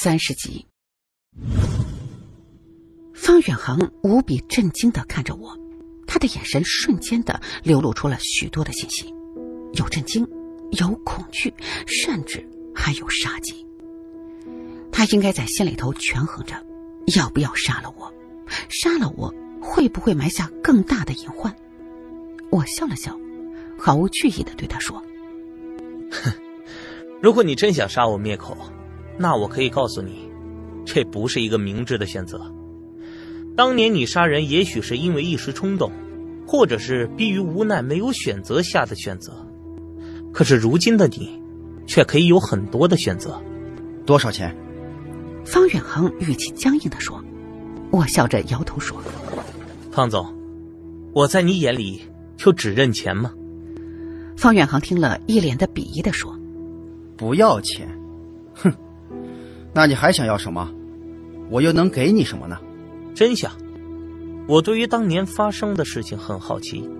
三十集，方远航无比震惊的看着我，他的眼神瞬间的流露出了许多的信息，有震惊，有恐惧，甚至还有杀机。他应该在心里头权衡着，要不要杀了我？杀了我会不会埋下更大的隐患？我笑了笑，毫无惧意的对他说：“哼，如果你真想杀我灭口。”那我可以告诉你，这不是一个明智的选择。当年你杀人，也许是因为一时冲动，或者是逼于无奈没有选择下的选择。可是如今的你，却可以有很多的选择。多少钱？方远航语气僵硬的说。我笑着摇头说：“方总，我在你眼里就只认钱吗？”方远航听了一脸的鄙夷的说：“不要钱，哼。”那你还想要什么？我又能给你什么呢？真相，我对于当年发生的事情很好奇。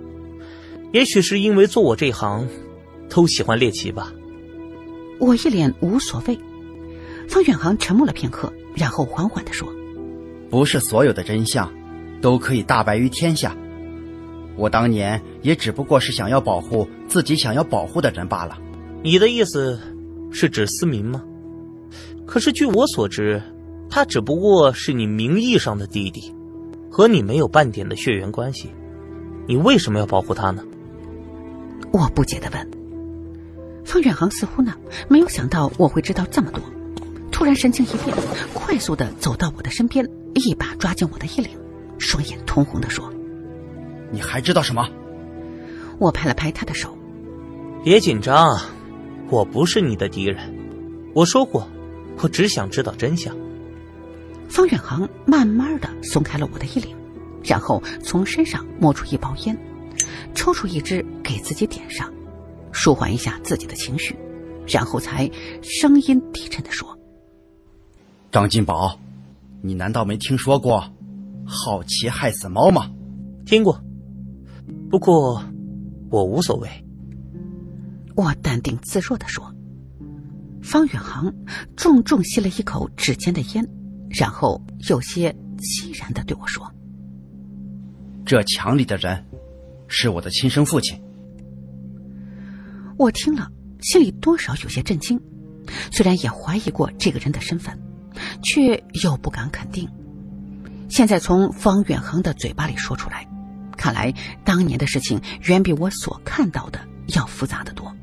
也许是因为做我这行，都喜欢猎奇吧。我一脸无所谓。方远航沉默了片刻，然后缓缓的说：“不是所有的真相，都可以大白于天下。我当年也只不过是想要保护自己想要保护的人罢了。你的意思，是指思明吗？”可是据我所知，他只不过是你名义上的弟弟，和你没有半点的血缘关系。你为什么要保护他呢？我不解的问。方远航似乎呢没有想到我会知道这么多，突然神情一变，快速的走到我的身边，一把抓紧我的衣领，双眼通红的说：“你还知道什么？”我拍了拍他的手：“别紧张，我不是你的敌人。我说过。”我只想知道真相。方远航慢慢的松开了我的衣领，然后从身上摸出一包烟，抽出一支给自己点上，舒缓一下自己的情绪，然后才声音低沉的说：“张金宝，你难道没听说过‘好奇害死猫’吗？”听过，不过我无所谓。我淡定自若的说。方远航重重吸了一口指尖的烟，然后有些凄然的对我说：“这墙里的人，是我的亲生父亲。”我听了，心里多少有些震惊，虽然也怀疑过这个人的身份，却又不敢肯定。现在从方远航的嘴巴里说出来，看来当年的事情远比我所看到的要复杂的多。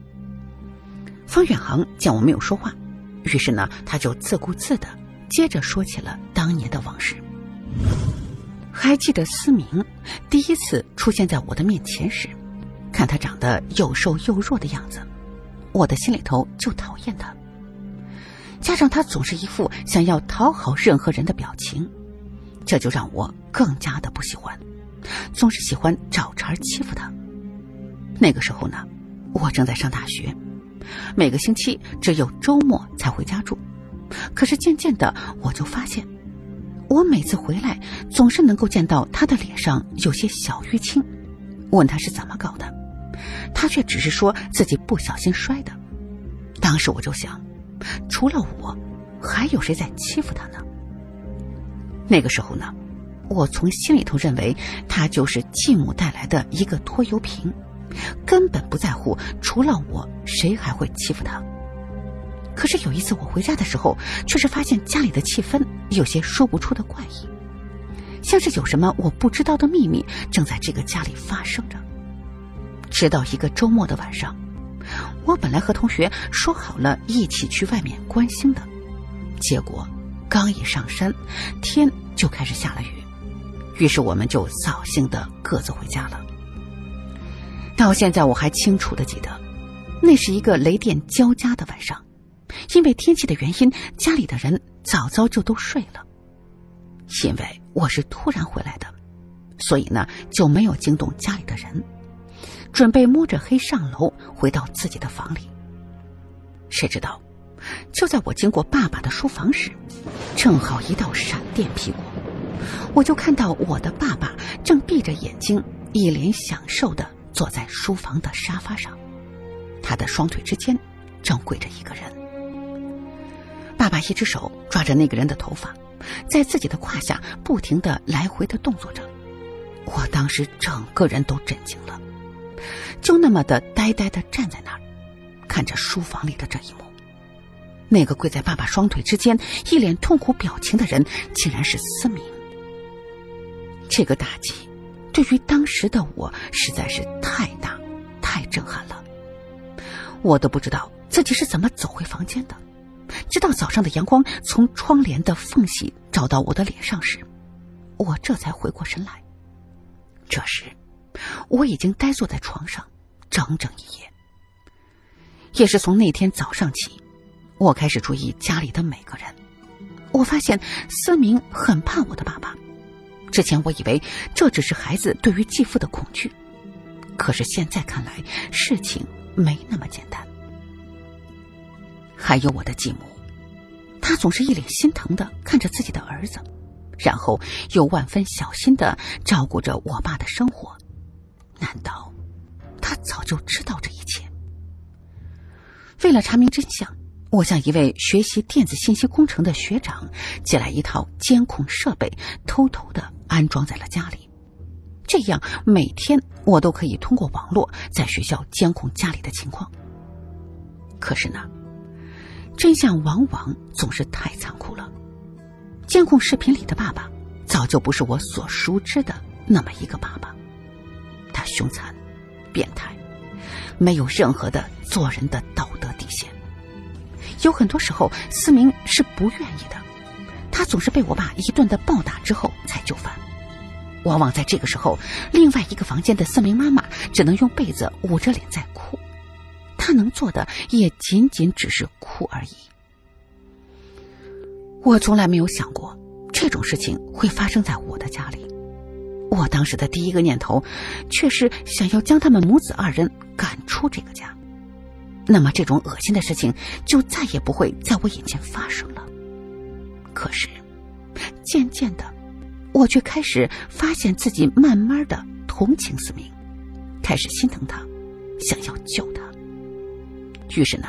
方远航见我没有说话，于是呢，他就自顾自的接着说起了当年的往事。还记得思明第一次出现在我的面前时，看他长得又瘦又弱的样子，我的心里头就讨厌他。加上他总是一副想要讨好任何人的表情，这就让我更加的不喜欢，总是喜欢找茬欺负他。那个时候呢，我正在上大学。每个星期只有周末才回家住，可是渐渐的我就发现，我每次回来总是能够见到他的脸上有些小淤青。问他是怎么搞的，他却只是说自己不小心摔的。当时我就想，除了我，还有谁在欺负他呢？那个时候呢，我从心里头认为他就是继母带来的一个拖油瓶。根本不在乎，除了我，谁还会欺负他？可是有一次我回家的时候，却是发现家里的气氛有些说不出的怪异，像是有什么我不知道的秘密正在这个家里发生着。直到一个周末的晚上，我本来和同学说好了一起去外面观星的，结果刚一上山，天就开始下了雨，于是我们就扫兴的各自回家了。到现在我还清楚的记得，那是一个雷电交加的晚上，因为天气的原因，家里的人早早就都睡了。因为我是突然回来的，所以呢就没有惊动家里的人，准备摸着黑上楼回到自己的房里。谁知道，就在我经过爸爸的书房时，正好一道闪电劈过，我就看到我的爸爸正闭着眼睛，一脸享受的。坐在书房的沙发上，他的双腿之间正跪着一个人。爸爸一只手抓着那个人的头发，在自己的胯下不停的来回的动作着。我当时整个人都震惊了，就那么的呆呆的站在那儿，看着书房里的这一幕。那个跪在爸爸双腿之间、一脸痛苦表情的人，竟然是思明。这个打击，对于当时的我实在是太大、太震撼了。我都不知道自己是怎么走回房间的，直到早上的阳光从窗帘的缝隙照到我的脸上时，我这才回过神来。这时，我已经呆坐在床上整整一夜。也是从那天早上起，我开始注意家里的每个人。我发现思明很怕我的爸爸。之前我以为这只是孩子对于继父的恐惧，可是现在看来，事情没那么简单。还有我的继母，她总是一脸心疼的看着自己的儿子。然后又万分小心的照顾着我爸的生活，难道他早就知道这一切？为了查明真相，我向一位学习电子信息工程的学长借来一套监控设备，偷偷的安装在了家里，这样每天我都可以通过网络在学校监控家里的情况。可是呢，真相往往总是太残酷了。监控视频里的爸爸，早就不是我所熟知的那么一个爸爸。他凶残、变态，没有任何的做人的道德底线。有很多时候，思明是不愿意的，他总是被我爸一顿的暴打之后才就范。往往在这个时候，另外一个房间的思明妈妈只能用被子捂着脸在哭，她能做的也仅仅只是哭而已。我从来没有想过这种事情会发生在我的家里。我当时的第一个念头，却是想要将他们母子二人赶出这个家。那么这种恶心的事情就再也不会在我眼前发生了。可是，渐渐的，我却开始发现自己慢慢的同情思明，开始心疼他，想要救他。于是呢，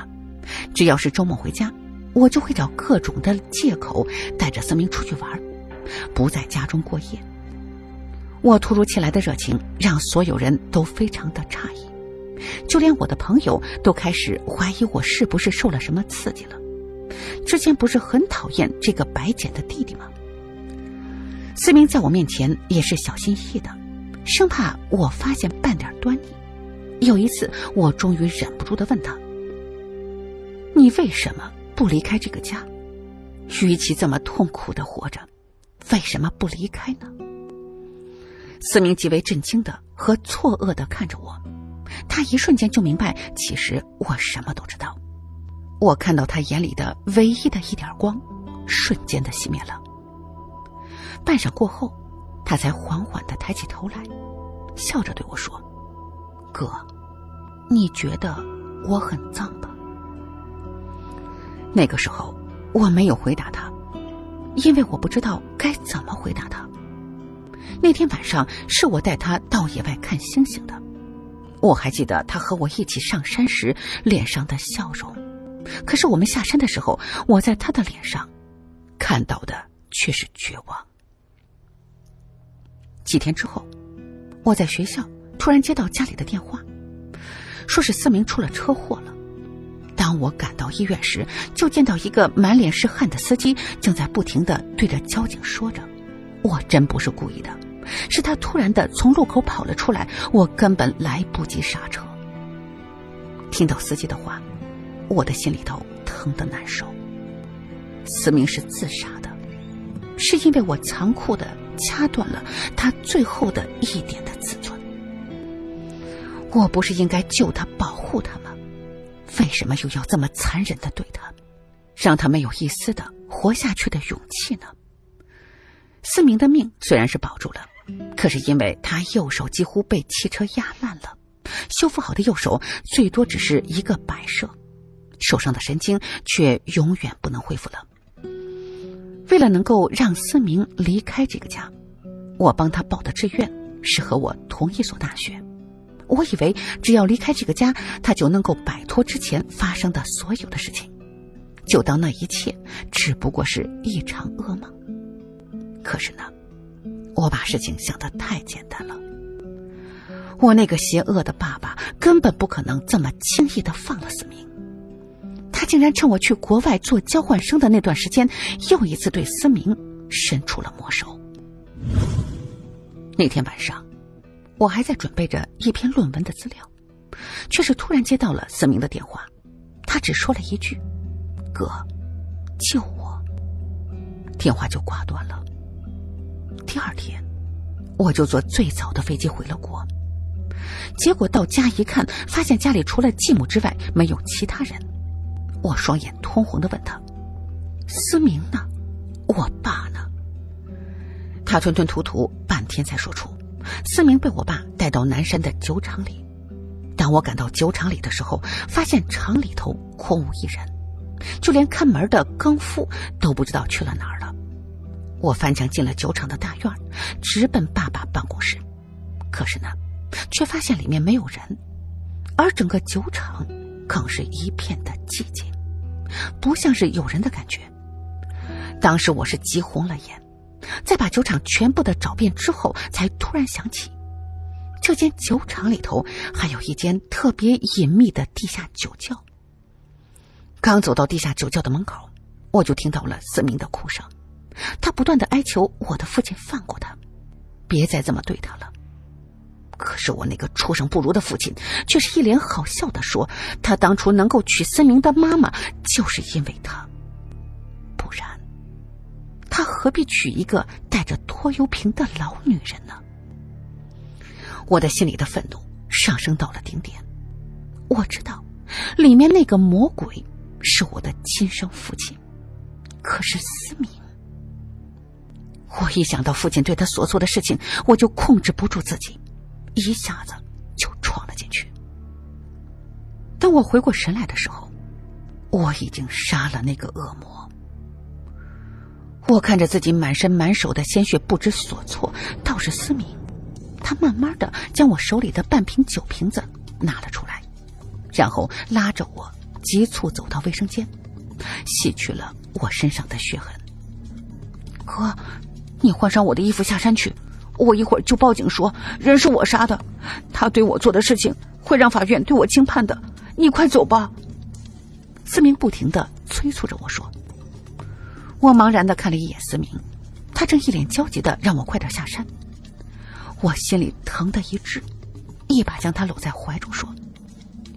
只要是周末回家。我就会找各种的借口带着思明出去玩，不在家中过夜。我突如其来的热情让所有人都非常的诧异，就连我的朋友都开始怀疑我是不是受了什么刺激了。之前不是很讨厌这个白捡的弟弟吗？思明在我面前也是小心翼翼的，生怕我发现半点端倪。有一次，我终于忍不住的问他：“你为什么？”不离开这个家，与其这么痛苦的活着，为什么不离开呢？思明极为震惊的和错愕的看着我，他一瞬间就明白，其实我什么都知道。我看到他眼里的唯一的一点光，瞬间的熄灭了。半晌过后，他才缓缓的抬起头来，笑着对我说：“哥，你觉得我很脏吧？”那个时候，我没有回答他，因为我不知道该怎么回答他。那天晚上是我带他到野外看星星的，我还记得他和我一起上山时脸上的笑容。可是我们下山的时候，我在他的脸上看到的却是绝望。几天之后，我在学校突然接到家里的电话，说是思明出了车祸了。当我赶到医院时，就见到一个满脸是汗的司机正在不停的对着交警说着：“我真不是故意的，是他突然的从路口跑了出来，我根本来不及刹车。”听到司机的话，我的心里头疼的难受。思明是自杀的，是因为我残酷的掐断了他最后的一点的自尊。我不是应该救他、保护他吗？为什么又要这么残忍的对他，让他没有一丝的活下去的勇气呢？思明的命虽然是保住了，可是因为他右手几乎被汽车压烂了，修复好的右手最多只是一个摆设，手上的神经却永远不能恢复了。为了能够让思明离开这个家，我帮他报的志愿是和我同一所大学。我以为只要离开这个家，他就能够摆脱之前发生的所有的事情。就当那一切只不过是一场噩梦。可是呢，我把事情想得太简单了。我那个邪恶的爸爸根本不可能这么轻易的放了思明。他竟然趁我去国外做交换生的那段时间，又一次对思明伸出了魔手。那天晚上，我还在准备着一篇论文的资料，却是突然接到了思明的电话。他只说了一句：“哥，救我。”电话就挂断了。第二天，我就坐最早的飞机回了国。结果到家一看，发现家里除了继母之外没有其他人。我双眼通红的问他：“思明呢？我爸呢？”他吞吞吐吐半天才说出：“思明被我爸带到南山的酒厂里。当我赶到酒厂里的时候，发现厂里头空无一人，就连看门的更夫都不知道去了哪儿。我翻墙进了酒厂的大院，直奔爸爸办公室。可是呢，却发现里面没有人，而整个酒厂……”更是一片的寂静，不像是有人的感觉。当时我是急红了眼，在把酒厂全部的找遍之后，才突然想起，这间酒厂里头还有一间特别隐秘的地下酒窖。刚走到地下酒窖的门口，我就听到了思明的哭声，他不断的哀求我的父亲放过他，别再这么对他了。可是我那个畜生不如的父亲，却是一脸好笑的说：“他当初能够娶思明的妈妈，就是因为他。不然，他何必娶一个带着拖油瓶的老女人呢？”我的心里的愤怒上升到了顶点。我知道，里面那个魔鬼是我的亲生父亲。可是思明，我一想到父亲对他所做的事情，我就控制不住自己。一下子就闯了进去。当我回过神来的时候，我已经杀了那个恶魔。我看着自己满身满手的鲜血，不知所措。倒是思明，他慢慢的将我手里的半瓶酒瓶子拿了出来，然后拉着我急促走到卫生间，洗去了我身上的血痕。哥，你换上我的衣服下山去。我一会儿就报警说人是我杀的，他对我做的事情会让法院对我轻判的。你快走吧。思明不停的催促着我说。我茫然的看了一眼思明，他正一脸焦急的让我快点下山。我心里疼的一滞，一把将他搂在怀中说：“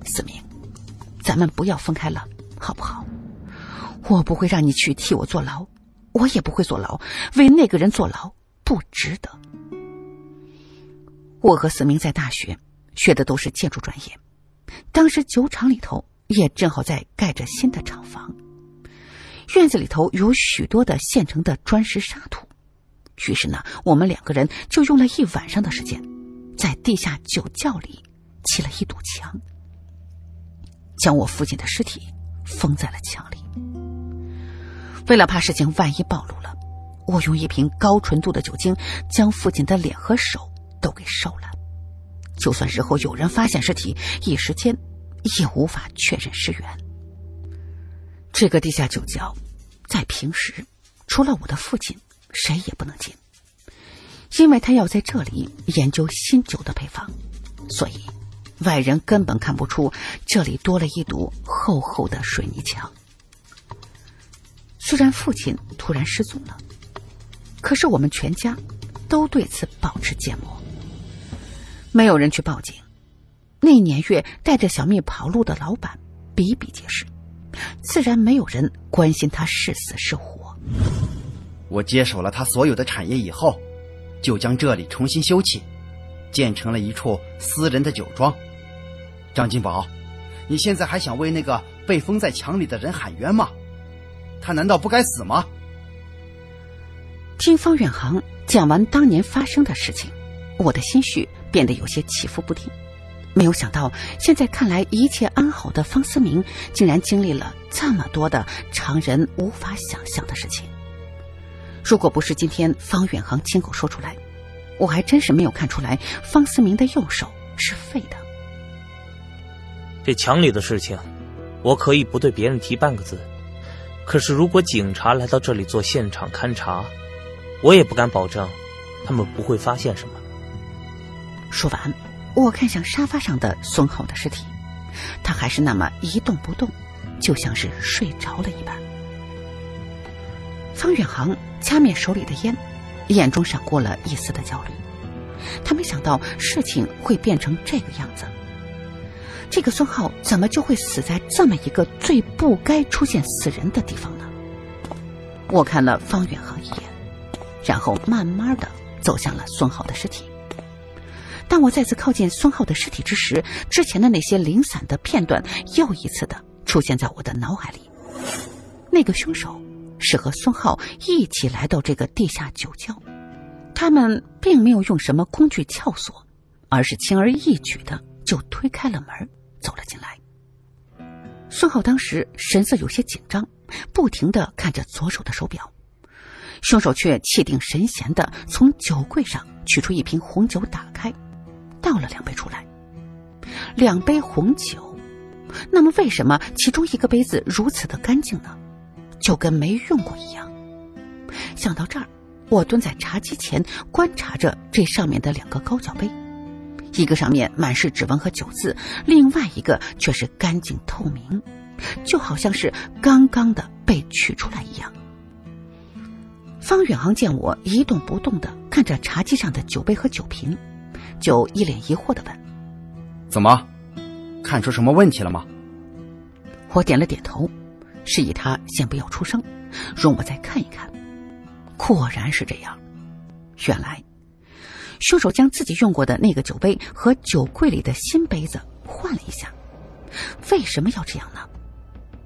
思明，咱们不要分开了，好不好？我不会让你去替我坐牢，我也不会坐牢，为那个人坐牢不值得。”我和思明在大学学的都是建筑专业，当时酒厂里头也正好在盖着新的厂房，院子里头有许多的现成的砖石沙土，于是呢，我们两个人就用了一晚上的时间，在地下酒窖里砌了一堵墙，将我父亲的尸体封在了墙里。为了怕事情万一暴露了，我用一瓶高纯度的酒精将父亲的脸和手。都给烧了，就算日后有人发现尸体，一时间也无法确认尸源。这个地下酒窖，在平时除了我的父亲，谁也不能进，因为他要在这里研究新酒的配方，所以外人根本看不出这里多了一堵厚厚的水泥墙。虽然父亲突然失踪了，可是我们全家都对此保持缄默。没有人去报警。那年月带着小蜜跑路的老板比比皆是，自然没有人关心他是死是活。我接手了他所有的产业以后，就将这里重新修葺，建成了一处私人的酒庄。张金宝，你现在还想为那个被封在墙里的人喊冤吗？他难道不该死吗？听方远航讲完当年发生的事情，我的心绪。变得有些起伏不定，没有想到现在看来一切安好的方思明，竟然经历了这么多的常人无法想象的事情。如果不是今天方远航亲口说出来，我还真是没有看出来方思明的右手是废的。这墙里的事情，我可以不对别人提半个字，可是如果警察来到这里做现场勘查，我也不敢保证，他们不会发现什么。说完，我看向沙发上的孙浩的尸体，他还是那么一动不动，就像是睡着了一般。方远航掐灭手里的烟，眼中闪过了一丝的焦虑。他没想到事情会变成这个样子。这个孙浩怎么就会死在这么一个最不该出现死人的地方呢？我看了方远航一眼，然后慢慢的走向了孙浩的尸体。当我再次靠近孙浩的尸体之时，之前的那些零散的片段又一次的出现在我的脑海里。那个凶手是和孙浩一起来到这个地下酒窖，他们并没有用什么工具撬锁，而是轻而易举的就推开了门，走了进来。孙浩当时神色有些紧张，不停的看着左手的手表，凶手却气定神闲的从酒柜上取出一瓶红酒，打开。倒了两杯出来，两杯红酒，那么为什么其中一个杯子如此的干净呢？就跟没用过一样。想到这儿，我蹲在茶几前观察着这上面的两个高脚杯，一个上面满是指纹和酒渍，另外一个却是干净透明，就好像是刚刚的被取出来一样。方远航见我一动不动的看着茶几上的酒杯和酒瓶。就一脸疑惑的问：“怎么，看出什么问题了吗？”我点了点头，示意他先不要出声，容我再看一看。果然是这样，原来凶手将自己用过的那个酒杯和酒柜里的新杯子换了一下。为什么要这样呢？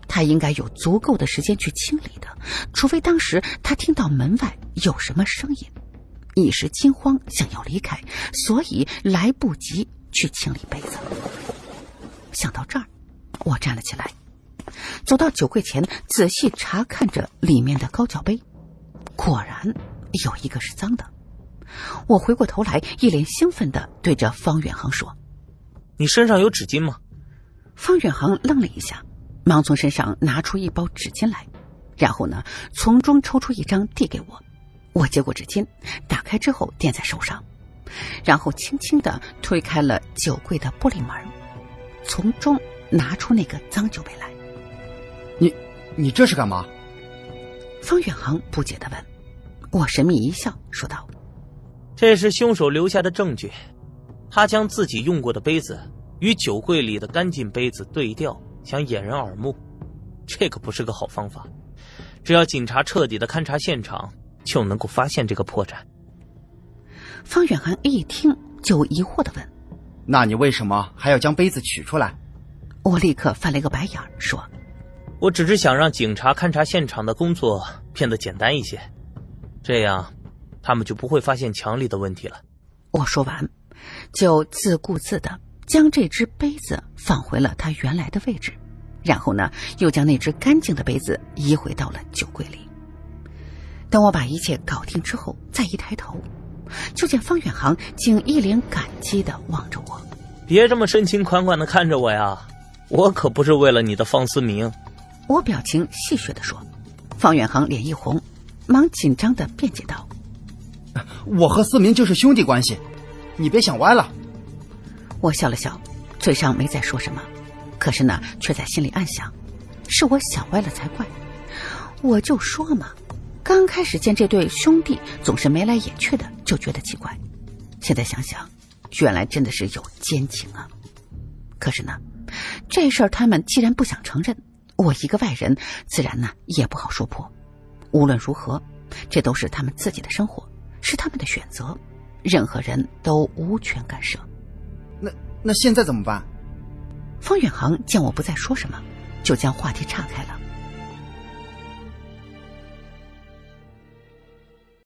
他应该有足够的时间去清理的，除非当时他听到门外有什么声音。一时惊慌，想要离开，所以来不及去清理杯子。想到这儿，我站了起来，走到酒柜前，仔细查看着里面的高脚杯，果然有一个是脏的。我回过头来，一脸兴奋的对着方远航说：“你身上有纸巾吗？”方远航愣了一下，忙从身上拿出一包纸巾来，然后呢，从中抽出一张递给我。我接过纸巾，打开之后垫在手上，然后轻轻的推开了酒柜的玻璃门，从中拿出那个脏酒杯来。你，你这是干嘛？方远航不解的问。我神秘一笑，说道：“这是凶手留下的证据，他将自己用过的杯子与酒柜里的干净杯子对调，想掩人耳目。这可不是个好方法。只要警察彻底的勘察现场。”就能够发现这个破绽。方远寒一听就疑惑的问：“那你为什么还要将杯子取出来？”我立刻翻了一个白眼说：“我只是想让警察勘察现场的工作变得简单一些，这样他们就不会发现墙里的问题了。”我说完，就自顾自的将这只杯子放回了它原来的位置，然后呢，又将那只干净的杯子移回到了酒柜里。等我把一切搞定之后，再一抬头，就见方远航竟一脸感激的望着我。别这么深情款款的看着我呀，我可不是为了你的方思明。我表情戏谑的说。方远航脸一红，忙紧张的辩解道：“ 我和思明就是兄弟关系，你别想歪了。”我笑了笑，嘴上没再说什么，可是呢，却在心里暗想：是我想歪了才怪。我就说嘛。刚开始见这对兄弟总是眉来眼去的，就觉得奇怪。现在想想，原来真的是有奸情啊！可是呢，这事儿他们既然不想承认，我一个外人自然呢也不好说破。无论如何，这都是他们自己的生活，是他们的选择，任何人都无权干涉。那那现在怎么办？方远航见我不再说什么，就将话题岔开了。